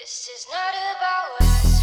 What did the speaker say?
This is not about us.